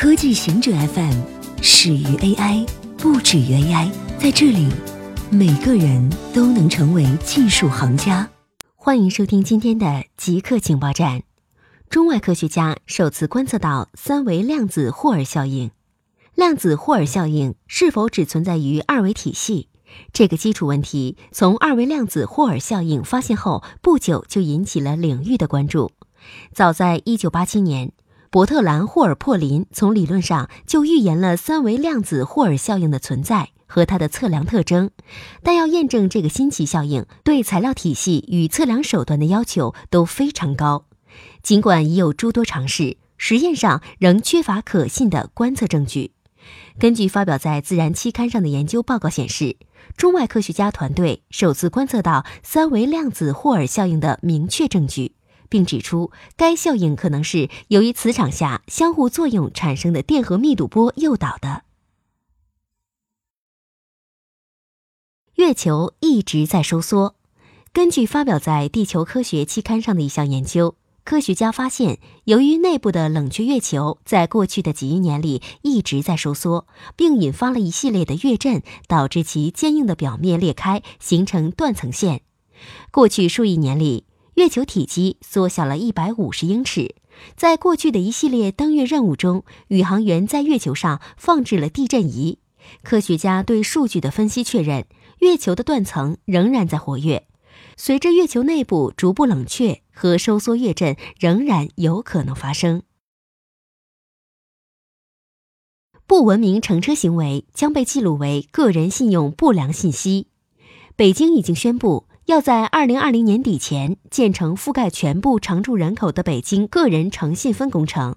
科技行者 FM 始于 AI，不止于 AI。在这里，每个人都能成为技术行家。欢迎收听今天的极客情报站。中外科学家首次观测到三维量子霍尔效应。量子霍尔效应是否只存在于二维体系？这个基础问题，从二维量子霍尔效应发现后不久就引起了领域的关注。早在1987年，伯特兰·霍尔珀林从理论上就预言了三维量子霍尔效应的存在和它的测量特征，但要验证这个新奇效应，对材料体系与测量手段的要求都非常高。尽管已有诸多尝试，实验上仍缺乏可信的观测证据。根据发表在《自然》期刊上的研究报告显示，中外科学家团队首次观测到三维量子霍尔效应的明确证据，并指出该效应可能是由于磁场下相互作用产生的电荷密度波诱导的。月球一直在收缩。根据发表在《地球科学》期刊上的一项研究。科学家发现，由于内部的冷却月球在过去的几亿年里一直在收缩，并引发了一系列的月震，导致其坚硬的表面裂开，形成断层线。过去数亿年里，月球体积缩小了一百五十英尺。在过去的一系列登月任务中，宇航员在月球上放置了地震仪。科学家对数据的分析确认，月球的断层仍然在活跃。随着月球内部逐步冷却和收缩，月震仍然有可能发生。不文明乘车行为将被记录为个人信用不良信息。北京已经宣布要在二零二零年底前建成覆盖全部常住人口的北京个人诚信分工程。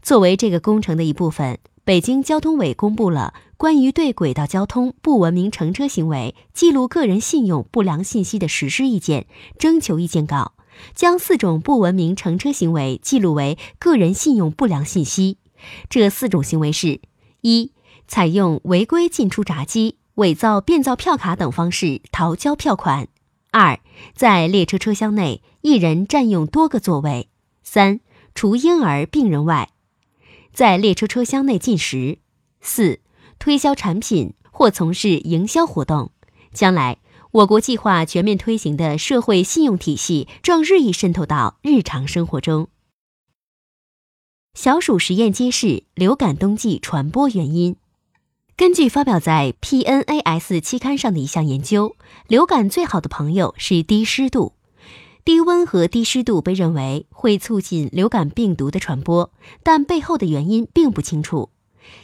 作为这个工程的一部分。北京交通委公布了关于对轨道交通不文明乘车行为记录个人信用不良信息的实施意见征求意见稿，将四种不文明乘车行为记录为个人信用不良信息。这四种行为是：一、采用违规进出闸机、伪造变造票卡等方式逃交票款；二、在列车车厢内一人占用多个座位；三、除婴儿、病人外。在列车车厢内进食。四、推销产品或从事营销活动。将来，我国计划全面推行的社会信用体系正日益渗透到日常生活中。小鼠实验揭示流感冬季传播原因。根据发表在 PNAS 期刊上的一项研究，流感最好的朋友是低湿度。低温和低湿度被认为会促进流感病毒的传播，但背后的原因并不清楚。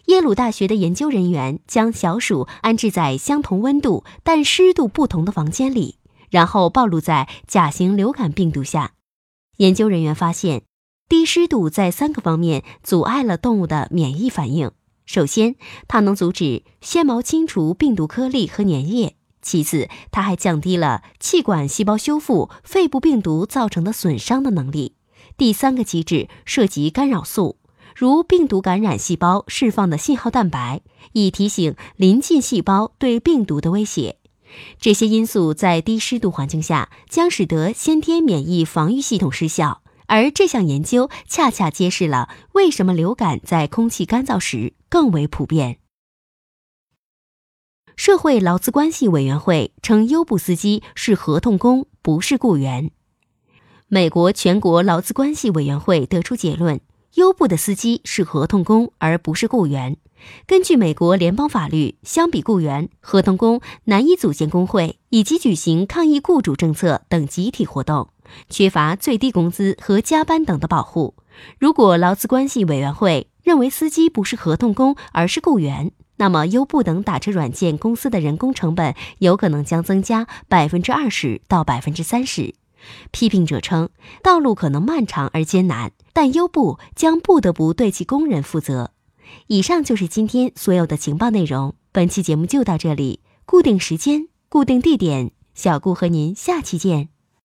耶鲁大学的研究人员将小鼠安置在相同温度但湿度不同的房间里，然后暴露在甲型流感病毒下。研究人员发现，低湿度在三个方面阻碍了动物的免疫反应。首先，它能阻止纤毛清除病毒颗粒和粘液。其次，它还降低了气管细胞修复肺部病毒造成的损伤的能力。第三个机制涉及干扰素，如病毒感染细胞释放的信号蛋白，以提醒邻近细胞对病毒的威胁。这些因素在低湿度环境下将使得先天免疫防御系统失效，而这项研究恰恰揭示了为什么流感在空气干燥时更为普遍。社会劳资关系委员会称，优步司机是合同工，不是雇员。美国全国劳资关系委员会得出结论，优步的司机是合同工，而不是雇员。根据美国联邦法律，相比雇员，合同工难以组建工会以及举行抗议雇主政策等集体活动，缺乏最低工资和加班等的保护。如果劳资关系委员会认为司机不是合同工，而是雇员，那么，优步等打车软件公司的人工成本有可能将增加百分之二十到百分之三十。批评者称，道路可能漫长而艰难，但优步将不得不对其工人负责。以上就是今天所有的情报内容。本期节目就到这里，固定时间，固定地点，小顾和您下期见。